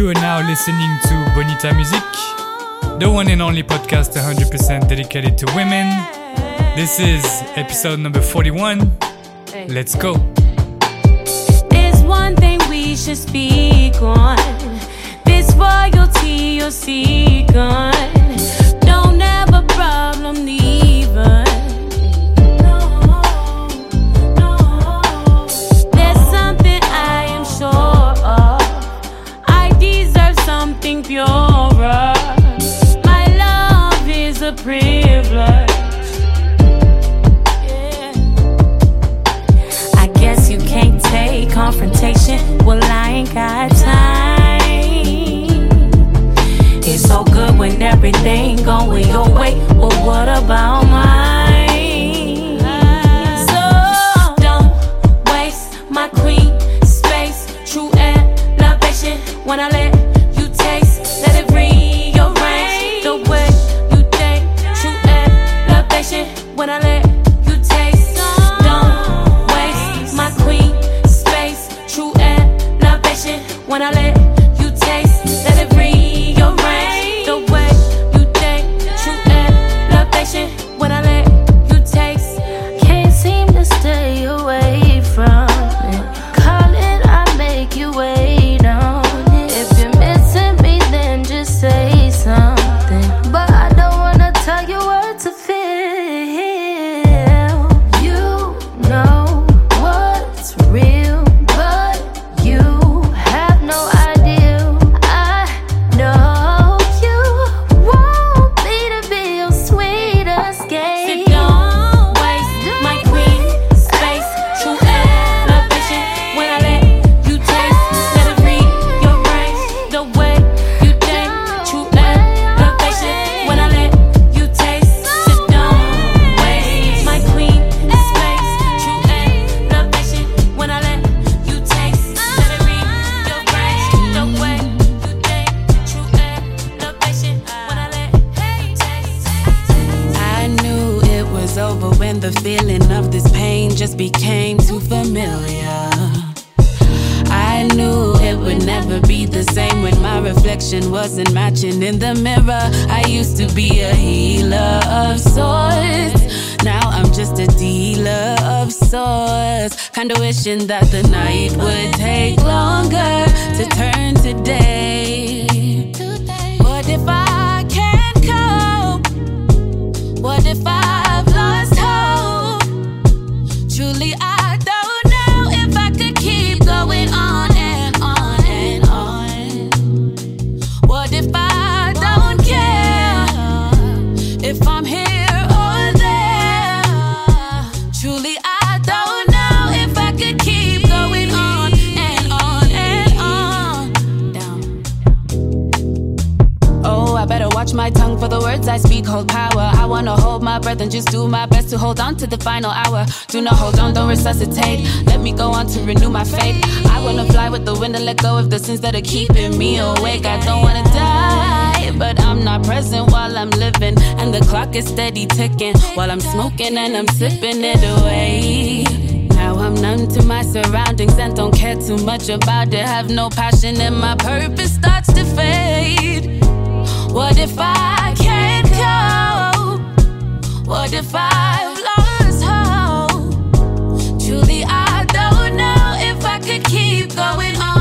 You are now listening to Bonita Music, the one and only podcast 100% dedicated to women. This is episode number 41. Let's go. There's one thing we should speak on this royalty you'll seek on. in the mirror. I used to be a healer of sorts. Now I'm just a dealer of sorts. Kinda wishing that the night would take longer to turn today. hold power. I wanna hold my breath and just do my best to hold on to the final hour. Do not hold on, don't resuscitate. Let me go on to renew my faith. I wanna fly with the wind and let go of the sins that are keeping me awake. I don't wanna die, but I'm not present while I'm living. And the clock is steady ticking while I'm smoking and I'm sipping it away. Now I'm numb to my surroundings and don't care too much about it. Have no passion and my purpose starts to fade. What if I what if I've lost hope? Truly, I don't know if I could keep going on.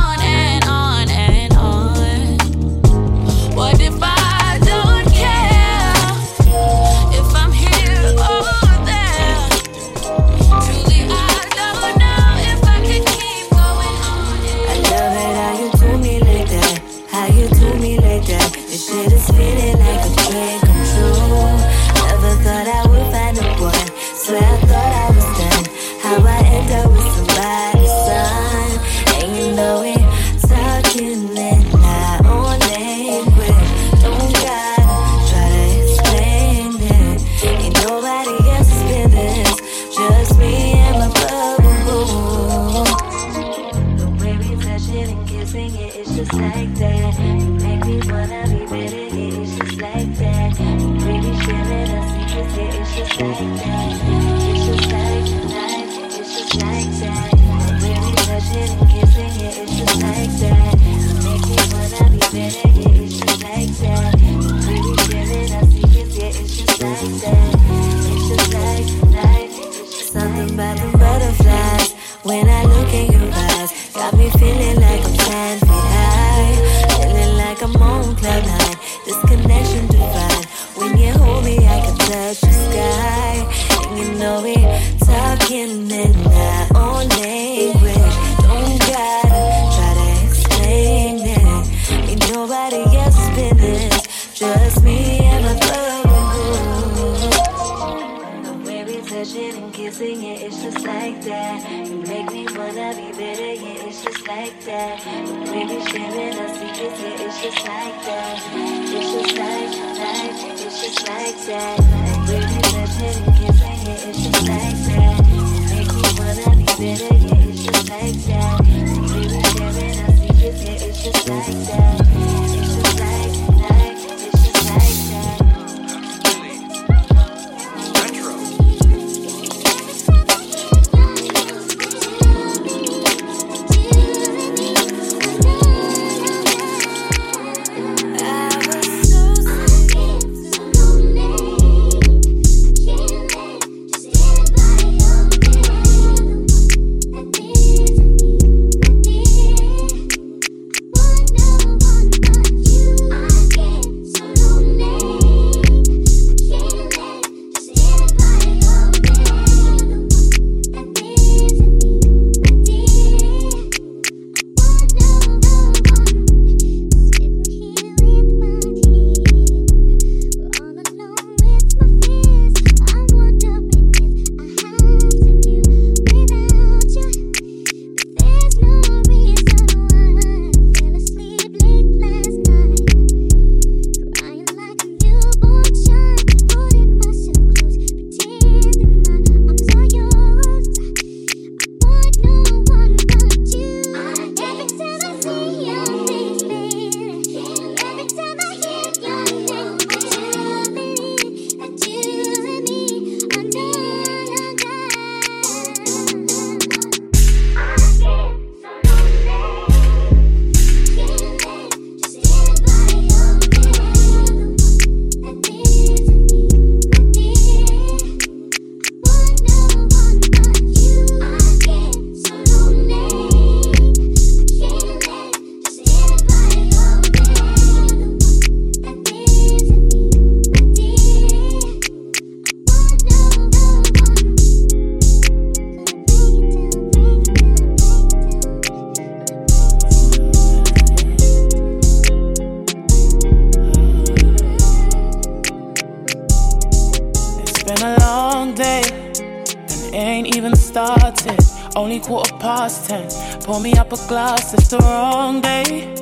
Quarter past ten. Pour me up a glass, it's the wrong day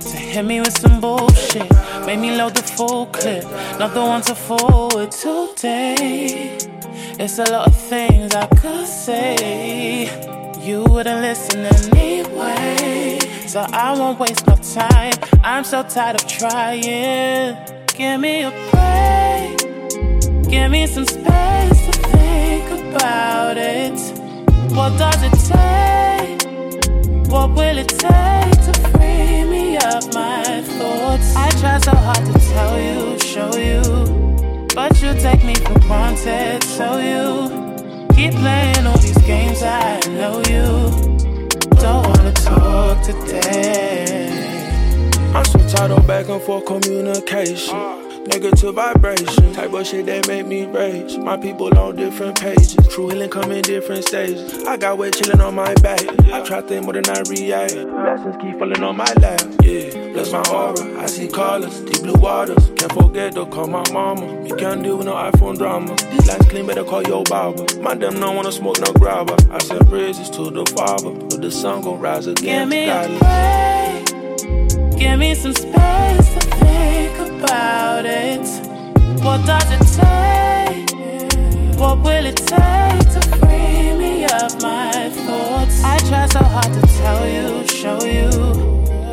to hit me with some bullshit. Made me load the full clip, not the one to forward today. It's a lot of things I could say. You wouldn't listen anyway. So I won't waste my time. I'm so tired of trying. Give me a break. Give me some space to think about it. What does it take? What will it take to free me of my thoughts? I try so hard to tell you, show you, but you take me for granted. So you keep playing all these games. I know you don't wanna talk today. I'm so tired of back and forth communication. Negative vibration, type of shit that make me rage. My people on different pages, true healing come in different stages. I got weight chilling on my back. I try think more than I react. Blessings keep falling on my lap. Yeah, bless my aura. I see colors, deep blue waters. Can't forget to call my mama. You can't deal with no iPhone drama. These lights clean, better call your barber. My damn don't wanna smoke no grabber. I send praises to the Father, but the sun gon' rise again. Give me a break. Give me some space about it. What does it take? What will it take to free me of my thoughts? I try so hard to tell you, show you,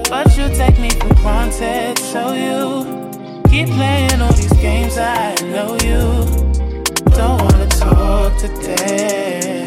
but you take me for granted. So you keep playing all these games. I know you don't wanna talk today.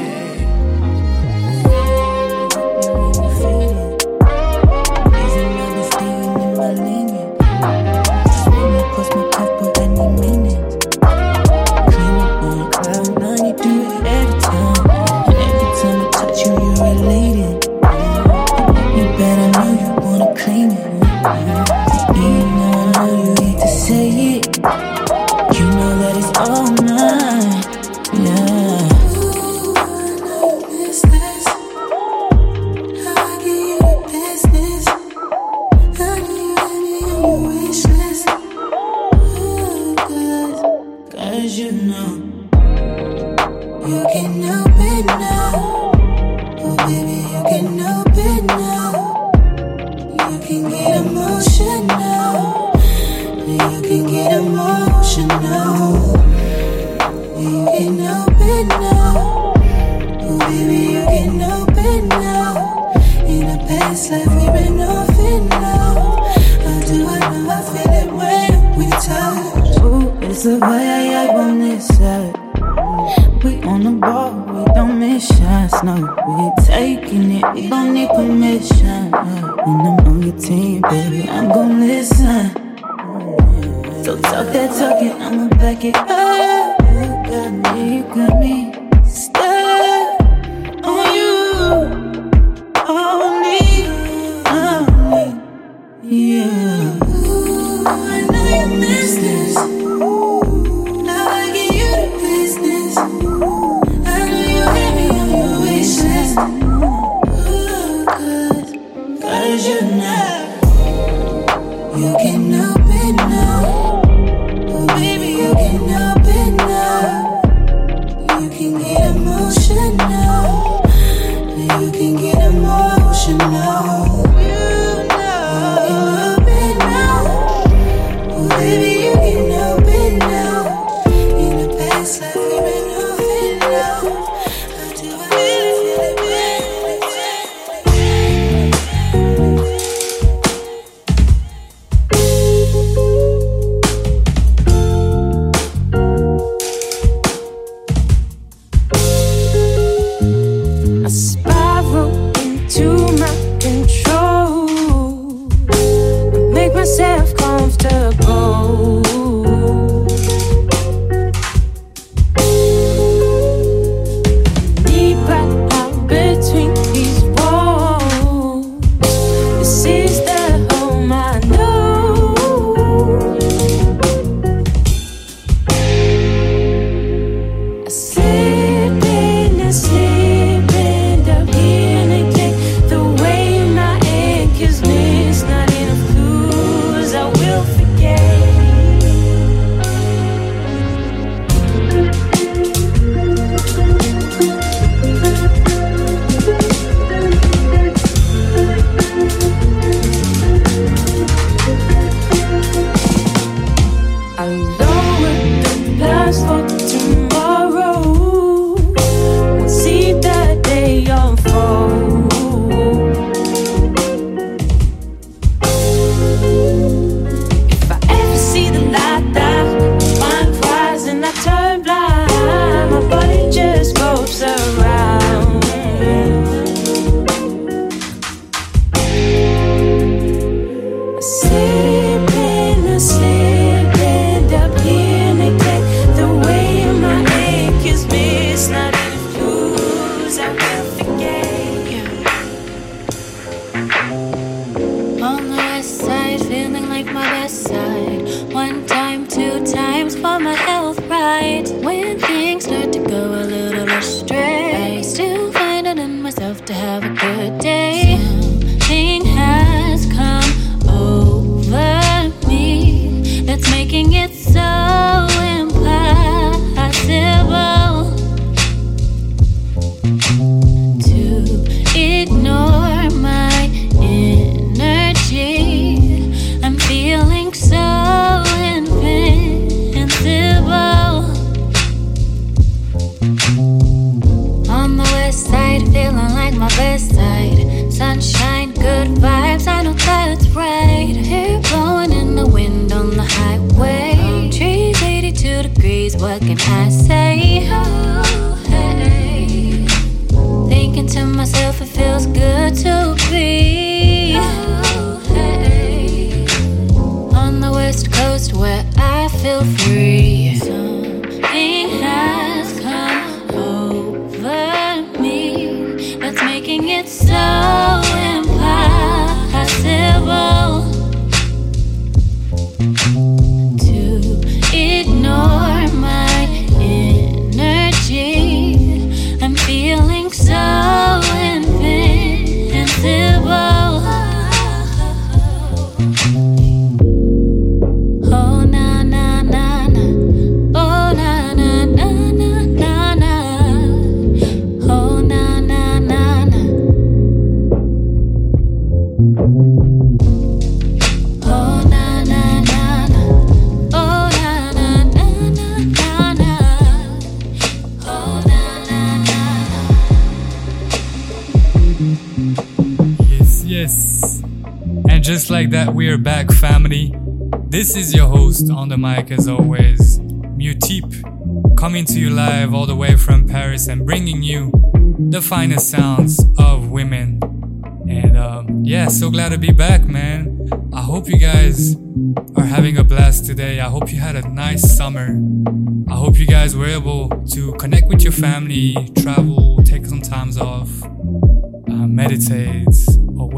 This is your host on the mic, as always, Muteep, coming to you live all the way from Paris and bringing you the finest sounds of women. And um, yeah, so glad to be back, man. I hope you guys are having a blast today. I hope you had a nice summer. I hope you guys were able to connect with your family, travel, take some times off, uh, meditate,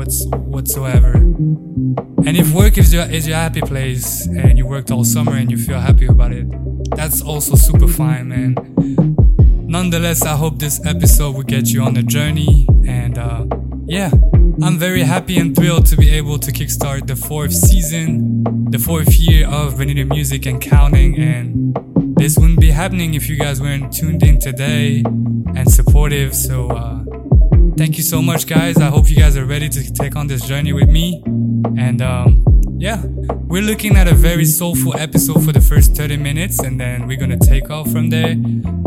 what's whatsoever. And if work is your is your happy place and you worked all summer and you feel happy about it, that's also super fine, man. Nonetheless, I hope this episode will get you on a journey. And uh, yeah, I'm very happy and thrilled to be able to kickstart the fourth season, the fourth year of Bonita Music and counting. And this wouldn't be happening if you guys weren't tuned in today and supportive. So, uh, thank you so much, guys. I hope you guys are ready to take on this journey with me. And um, yeah, we're looking at a very soulful episode for the first 30 minutes, and then we're gonna take off from there.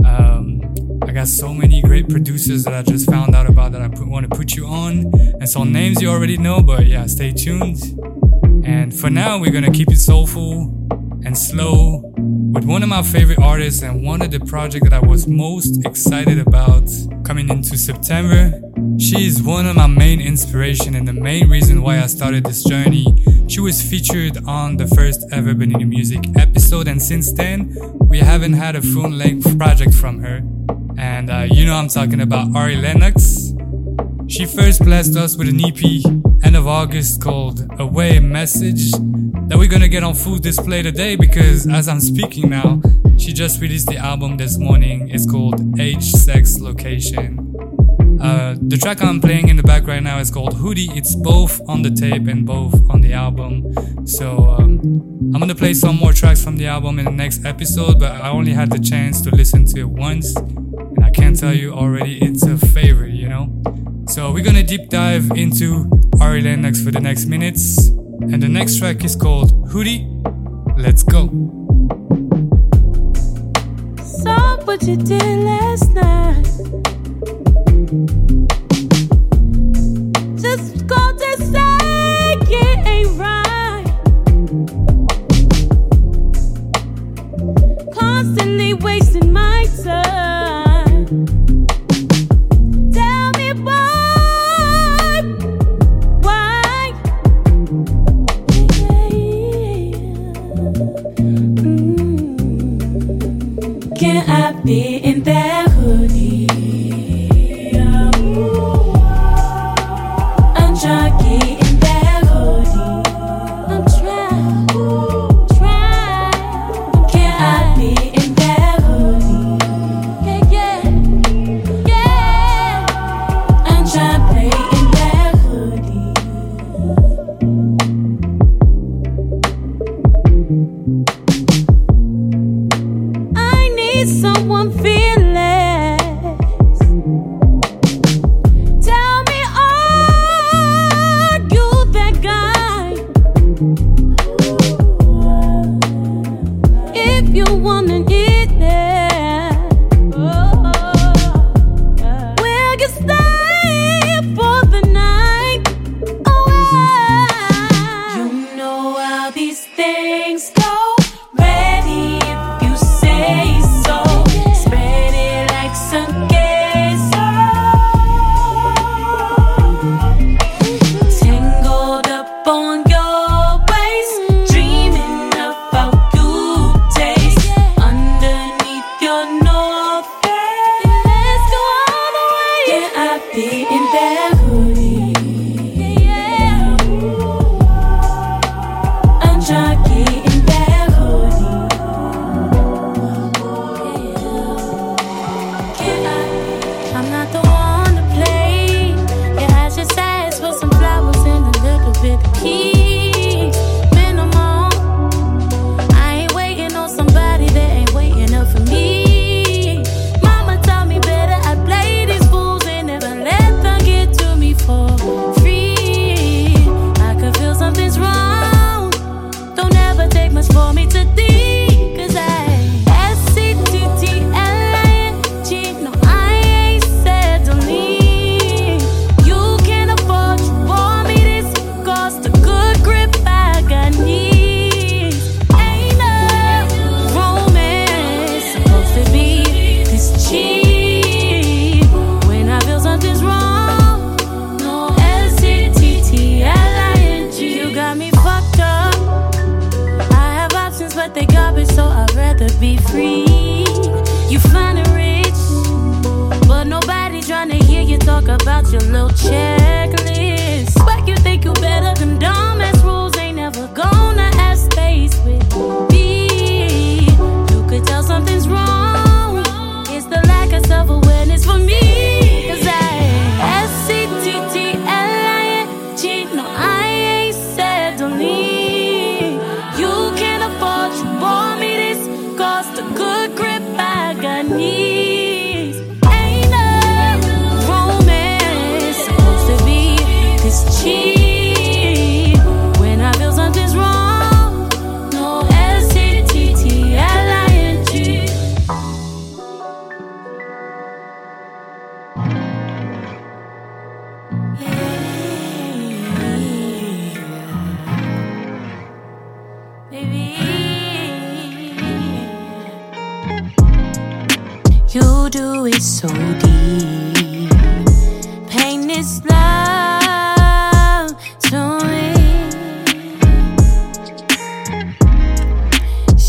Um, I got so many great producers that I just found out about that I want to put you on, and some names you already know, but yeah, stay tuned. And for now, we're gonna keep it soulful and slow with one of my favorite artists and one of the projects that I was most excited about coming into September. She is one of my main inspiration and the main reason why I started this journey. She was featured on the first ever Bonita Music episode, and since then, we haven't had a full length project from her. And uh, you know I'm talking about Ari Lennox. She first blessed us with an EP end of August called Away Message that we're gonna get on full display today because as I'm speaking now, she just released the album this morning. It's called Age, Sex, Location. Uh, the track I'm playing in the back right now is called Hoodie. It's both on the tape and both on the album. So um, I'm gonna play some more tracks from the album in the next episode, but I only had the chance to listen to it once, and I can't tell you already it's a favorite, you know? So we're gonna deep dive into Ari Lennox for the next minutes, and the next track is called Hoodie. Let's go. Saw what you did last night.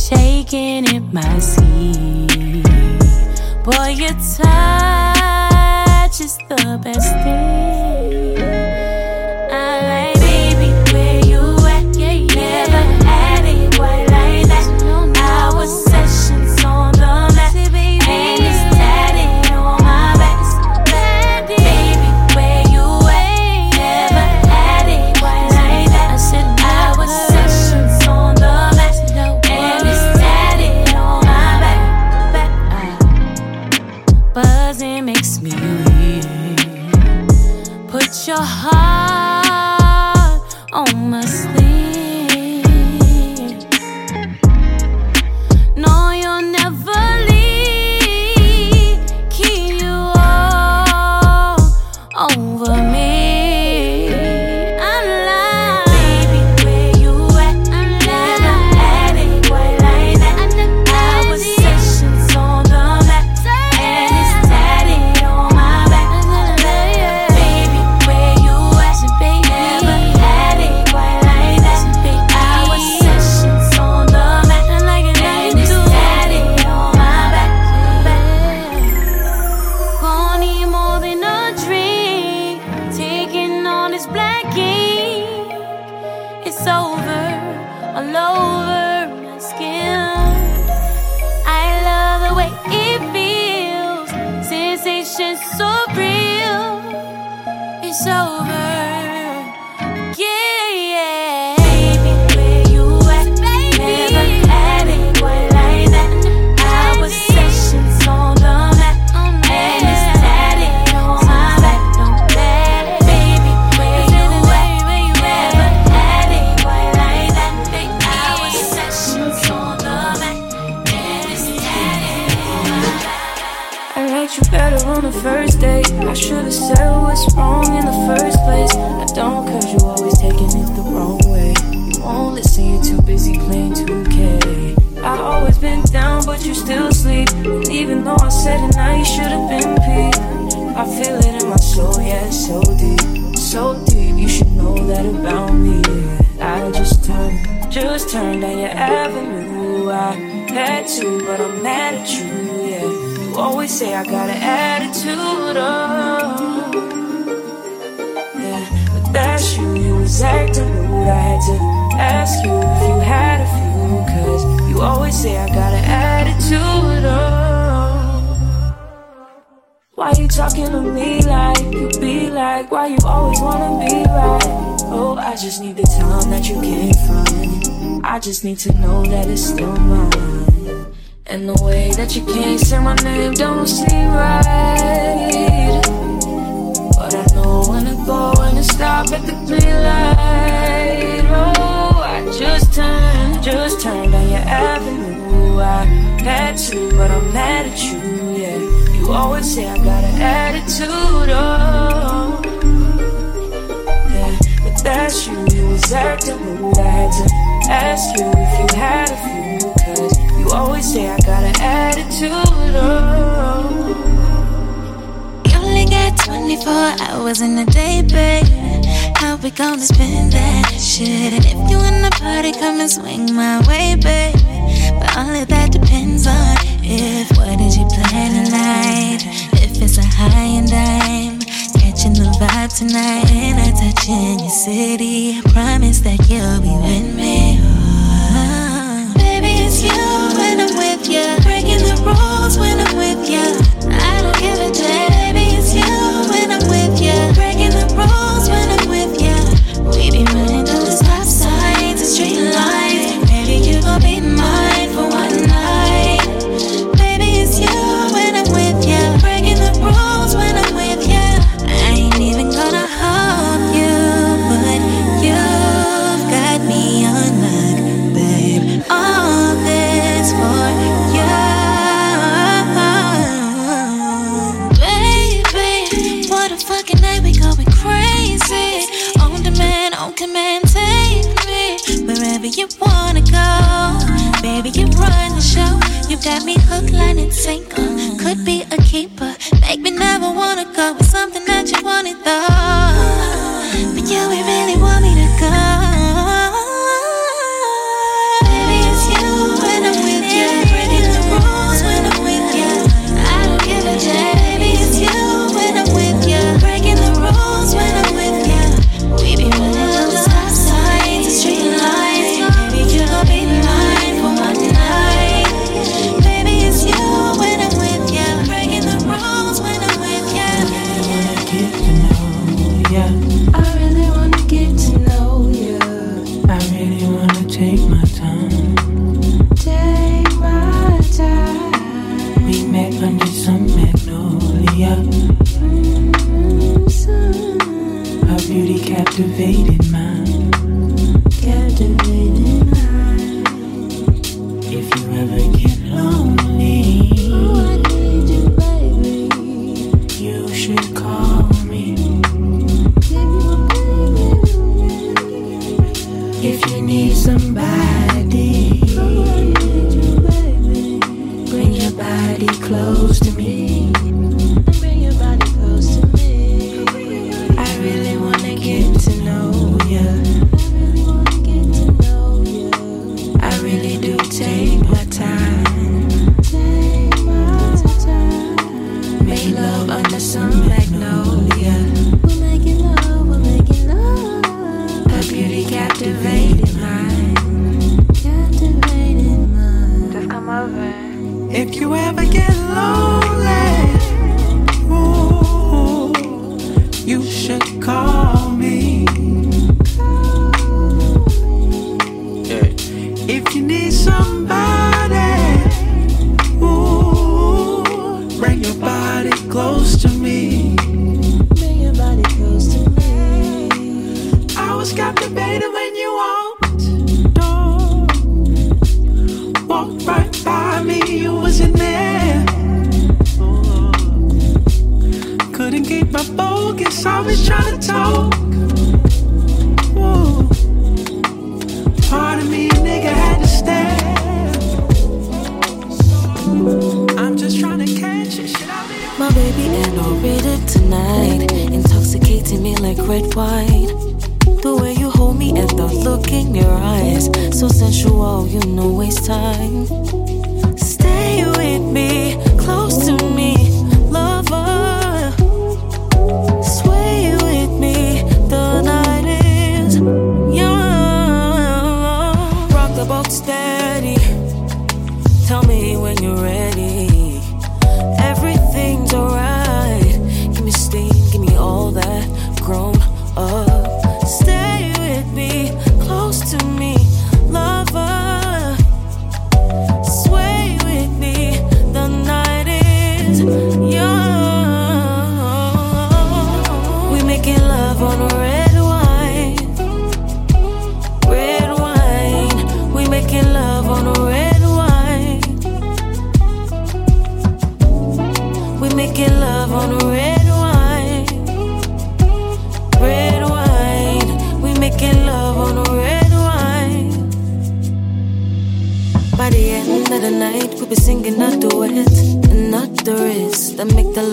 Shaking in my seat. Boy, your touch is the best thing. You better on the first date. I should've said what's wrong in the first place. I don't cause you always taking it the wrong way. You won't listen, you're too busy playing 2K. I always been down, but you still sleep. And even though I said it now, you should've been peeved. I feel it in my soul, yeah, it's so deep. So deep, you should know that about me. I just turned, just turned down your avenue. I had to, but I'm mad at you. You always say I got an attitude, oh. Yeah, but that's you, you was acting rude. I had to ask you if you had a few, cause you always say I got an attitude, oh. Why you talking to me like you be like? Why you always wanna be right? Oh, I just need the time that you can't find. I just need to know that it's still mine. And the way that you can't say my name don't seem right. But I know when to go and to stop at the green light. Oh, I just turned, just turned down your avenue. I had to, but I'm mad at you, yeah. You always say I got an attitude, oh. Yeah, but that's you, you was acting rude. I had to ask you if you had a few, you always say I got an attitude, oh. You only got 24 hours in a day, babe. How we gonna spend that shit? And if you in the party, come and swing my way, babe. But all of that depends on if. What did you plan tonight? If it's a high and dime. Catching the vibe tonight. And I touch in your city. I promise that you'll be with me. When I'm with you.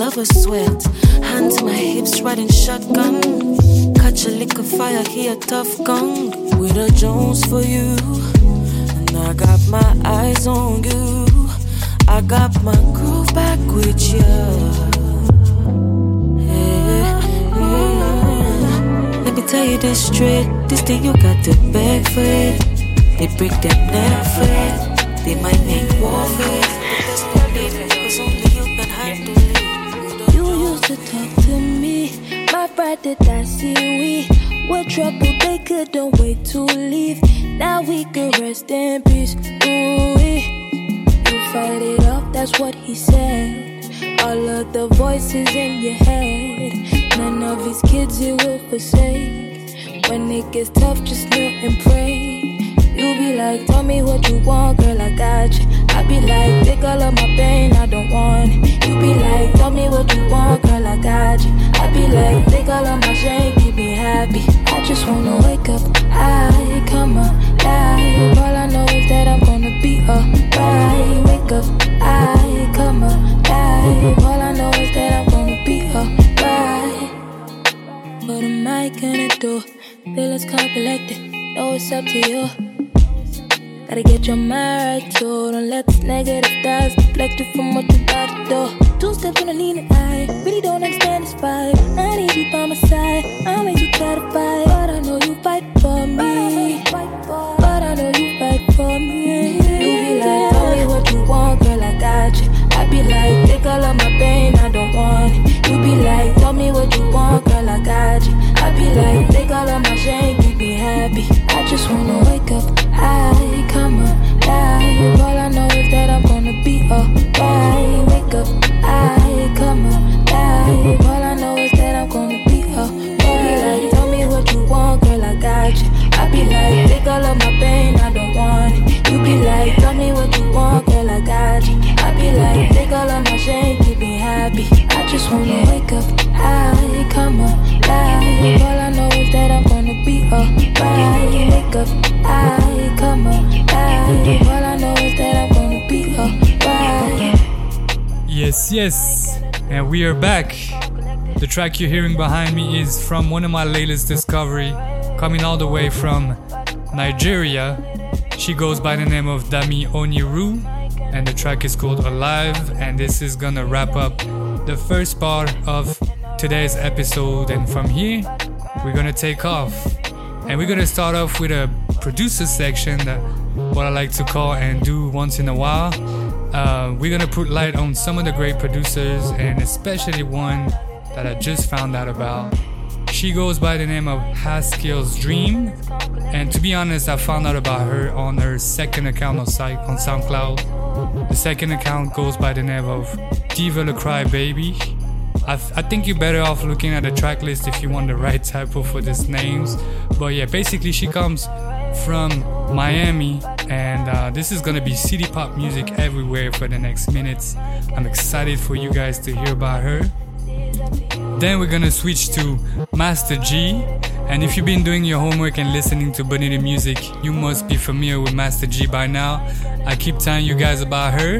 Love lover sweat. hands to my hips, riding shotgun. Catch a lick of fire, hear a tough gun. With a Jones for you. And I got my eyes on you. I got my groove back with you. Let me tell you this straight. This thing you got to beg for it. They break their neck for it. They might make war for it. But that's not it. Cause only you can handle it to talk to me. My brother, that I see we were trouble; they couldn't wait to leave. Now we can rest in peace. Ooh, you fight it off. that's what he said. All of the voices in your head, none of his kids you will forsake. When it gets tough, just kneel and pray. You be like, tell me what you want, girl, I got you. I be like, take all of my pain, I don't want it. You be like, tell me what you want, girl, I got you. I be like, take all of my shame, keep me happy. I just wanna wake up, I come alive. All I know is that I'm gonna be alright. Wake up, I come alive. All I know is that I'm gonna be alright. What am I gonna do? Feel collected, complicated, no, it's up to you. Gotta get your mind right, so Don't let this negative thoughts deflect you from what you got to do. Two steps on the lean and I really don't understand this vibe. I need you by my side. I make you try to fight, but I know you fight for me. But I know you fight for me. You be like, tell me what you want, girl, I got you. I be like, take all of my pain, I don't want it. You be like, tell me what you want, girl, I got you. I be like, take all of my shame, keep me happy. I just wanna wake come alive. All I know is that I'm gonna be alright. Wake up, I come alive. All I know is that I'm gonna be alright. Tell me what you want, girl, I got you. I be like, take all of my pain, I don't want it. You be like, tell me what you want, girl, I got you. I be like, take all of my shame, keep me happy. I just wanna wake up, I come alive. All I know is that I'm gonna be alright. Wake up, I come alive. Yes, yes. And we are back. The track you're hearing behind me is from one of my latest discovery, coming all the way from Nigeria. She goes by the name of Dami Oniru, and the track is called Alive. And this is gonna wrap up the first part of today's episode. And from here, we're gonna take off. And we're gonna start off with a producer section that what I like to call and do once in a while. Uh, we're gonna put light on some of the great producers and especially one that I just found out about. She goes by the name of Haskell's Dream, and to be honest, I found out about her on her second account on, site, on SoundCloud. The second account goes by the name of Diva the Cry Baby. I, th- I think you're better off looking at the track list if you want the right typo for these names. But yeah, basically, she comes from Miami, and uh, this is gonna be city pop music everywhere for the next minutes. I'm excited for you guys to hear about her. Then we're gonna switch to Master G. And if you've been doing your homework and listening to Bonita music, you must be familiar with Master G by now. I keep telling you guys about her.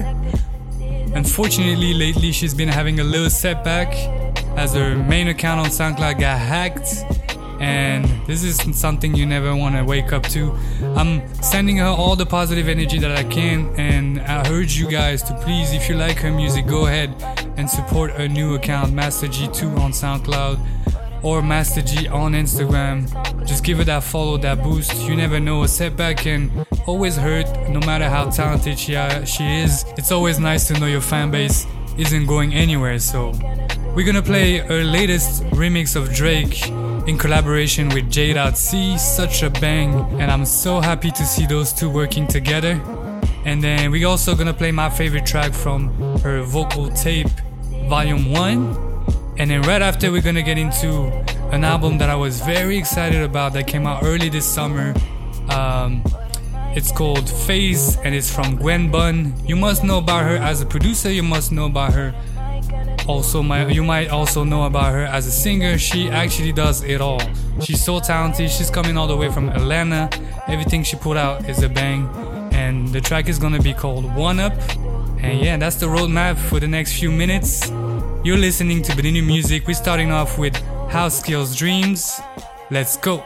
Unfortunately, lately she's been having a little setback as her main account on SoundCloud got hacked. And this is something you never want to wake up to. I'm sending her all the positive energy that I can, and I urge you guys to please, if you like her music, go ahead and support her new account, Master G2 on SoundCloud or Master G on Instagram. Just give her that follow, that boost. You never know, a setback can always hurt, no matter how talented she, uh, she is. It's always nice to know your fan base isn't going anywhere. So, we're gonna play her latest remix of Drake in collaboration with J.C. Such a bang, and I'm so happy to see those two working together. And then we're also gonna play my favorite track from her vocal tape, Volume 1. And then right after, we're gonna get into an album that I was very excited about that came out early this summer. Um, it's called Phase and it's from Gwen Bunn. You must know about her as a producer, you must know about her. Also, my, you might also know about her as a singer. She actually does it all. She's so talented. She's coming all the way from Atlanta. Everything she put out is a bang. And the track is gonna be called One Up. And yeah, that's the roadmap for the next few minutes. You're listening to Bonita Music. We're starting off with Haskell's Dreams. Let's go.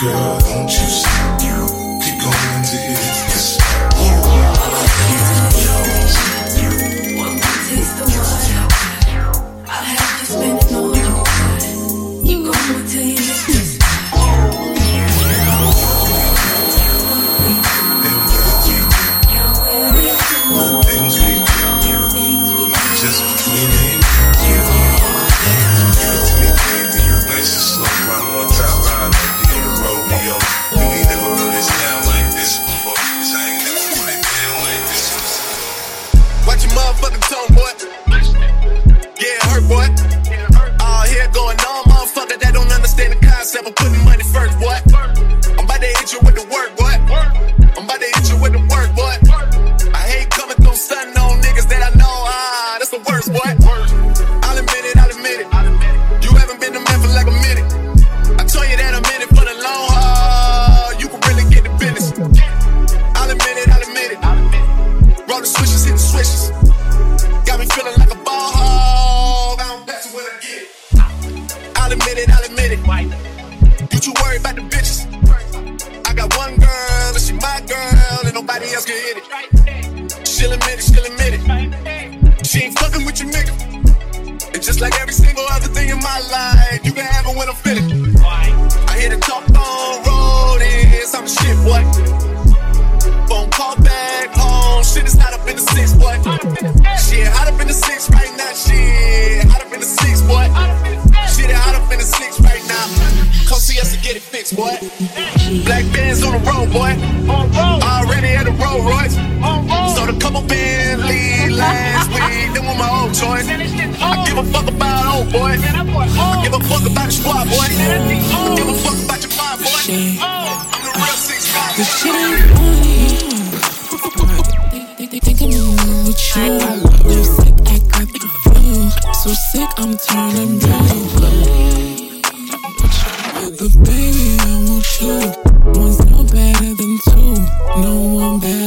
Girl, don't you see? Cause shit ain't funny. Think I'm in love with you. You're sick, I got the flu. So sick, I'm turning blue. But baby, I want you. One's no better than two. No one better.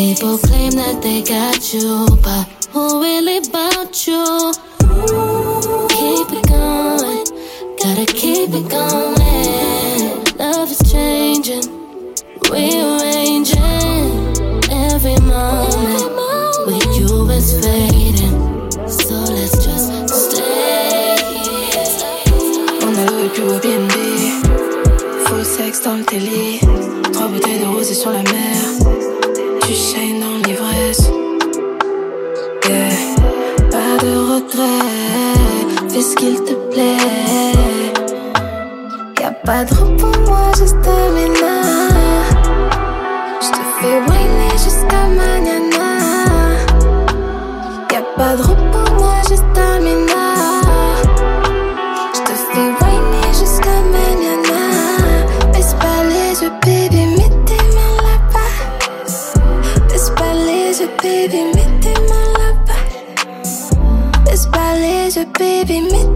People claim that they got you, but who really about you? Keep it going, gotta keep it going. Love is changing, rearranging every moment. With you is fading, so let's just stay. On a le plus beau BNB, full sex dans le télé, trois bouteilles de rosé sur la mer. Qu'est-ce qu'il te plaît. Y a pas de repos, moi juste Je te fais whiner jusqu'à mañana. Y a pas de repos. baby,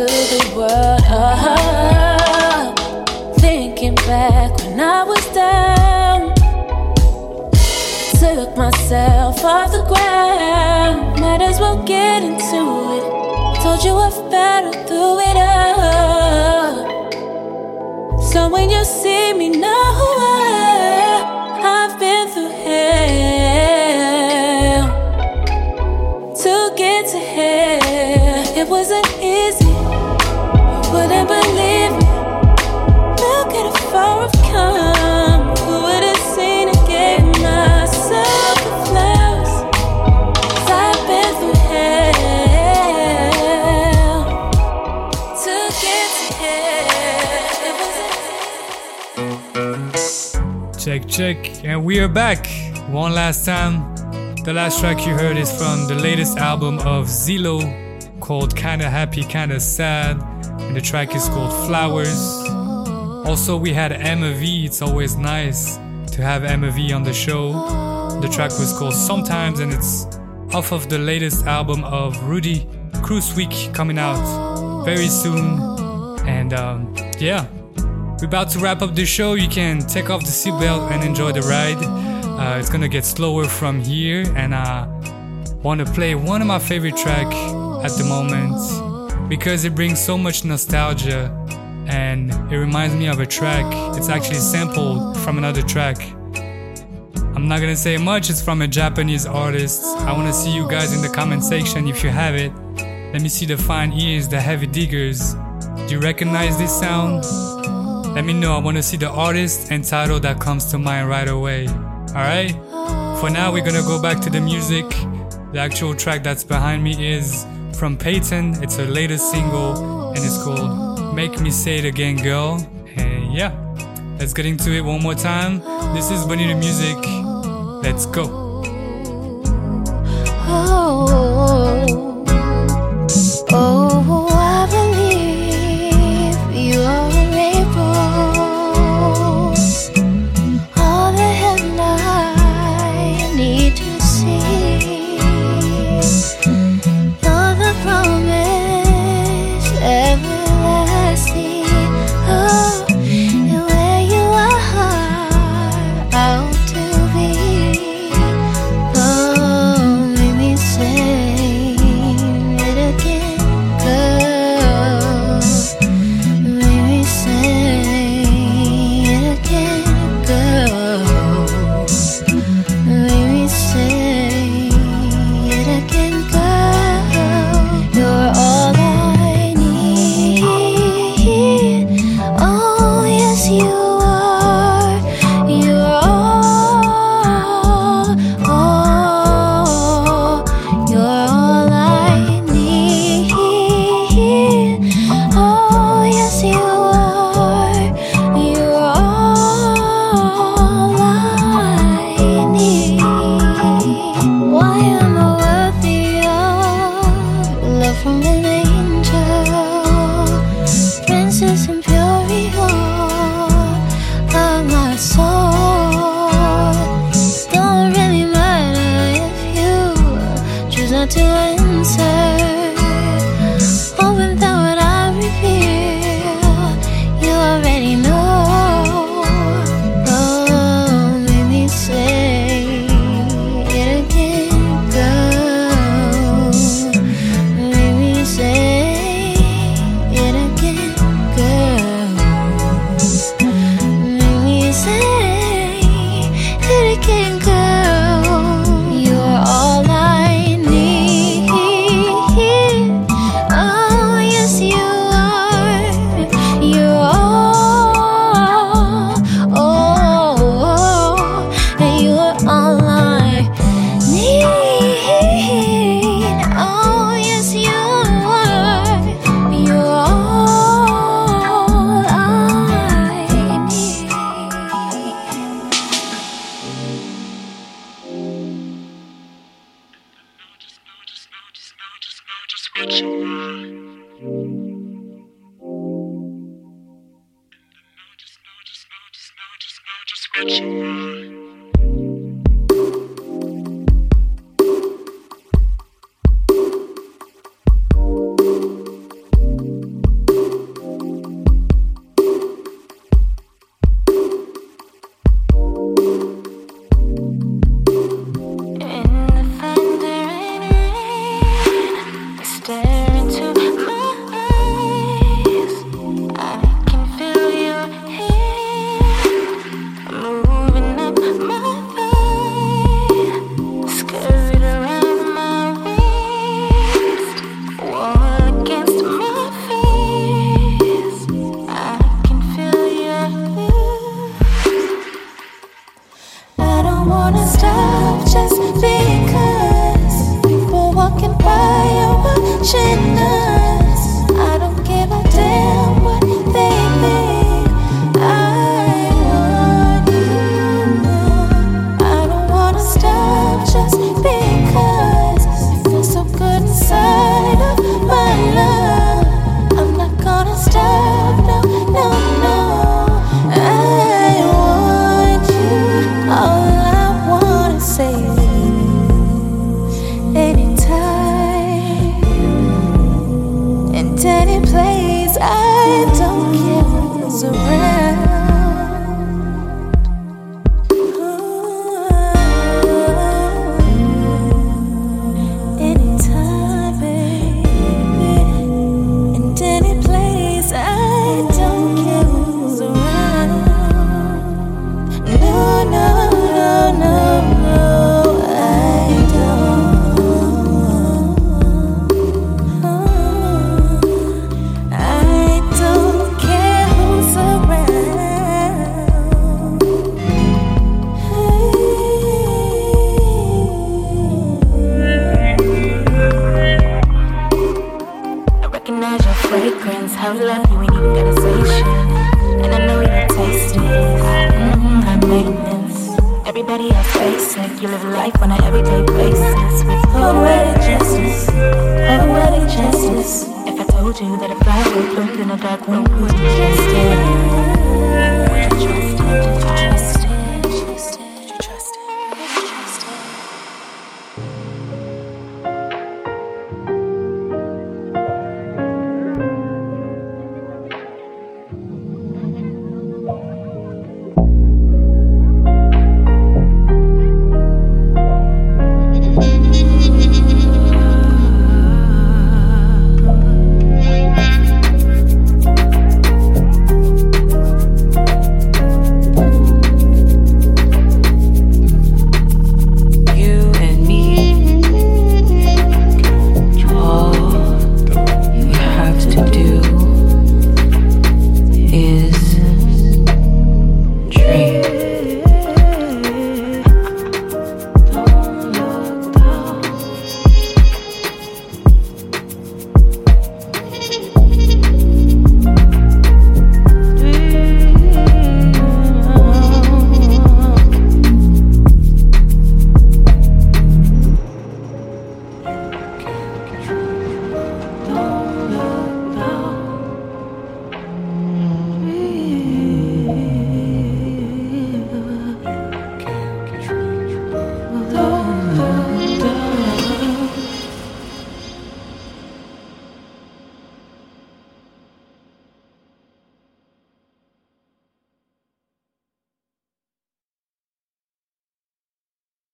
to the world. Ah, thinking back when I was down, took myself off the ground. Might as well get into it. Told you I've battled through it all. So when you see me nowhere, Check, check, and we are back one last time. The last track you heard is from the latest album of Zilo called Kinda Happy, Kinda Sad, and the track is called Flowers. Also, we had Emma V. It's always nice to have Emma V on the show. The track was called Sometimes, and it's off of the latest album of Rudy Cruise Week coming out very soon. And um, yeah, we're about to wrap up the show. You can take off the seatbelt and enjoy the ride. Uh, it's gonna get slower from here, and I want to play one of my favorite track at the moment because it brings so much nostalgia, and it reminds me of a track. It's actually sampled from another track. I'm not gonna say much. It's from a Japanese artist. I want to see you guys in the comment section if you have it. Let me see the fine ears, the heavy diggers. Do you recognize this sound? Let me know. I want to see the artist and title that comes to mind right away. Alright? For now, we're gonna go back to the music. The actual track that's behind me is from Peyton. It's her latest single and it's called Make Me Say It Again, Girl. And yeah, let's get into it one more time. This is Bonita Music. Let's go. Everybody